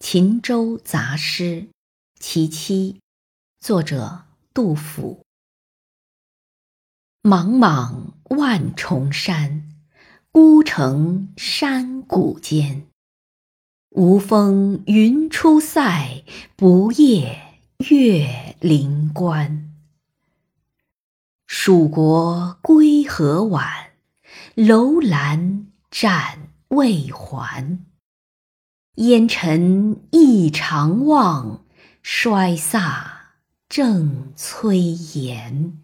秦州杂诗·其七，作者杜甫。茫茫万重山，孤城山谷间。无风云出塞，不夜月临关。蜀国归何晚，楼兰展未还。烟尘异常望，衰飒正催颜。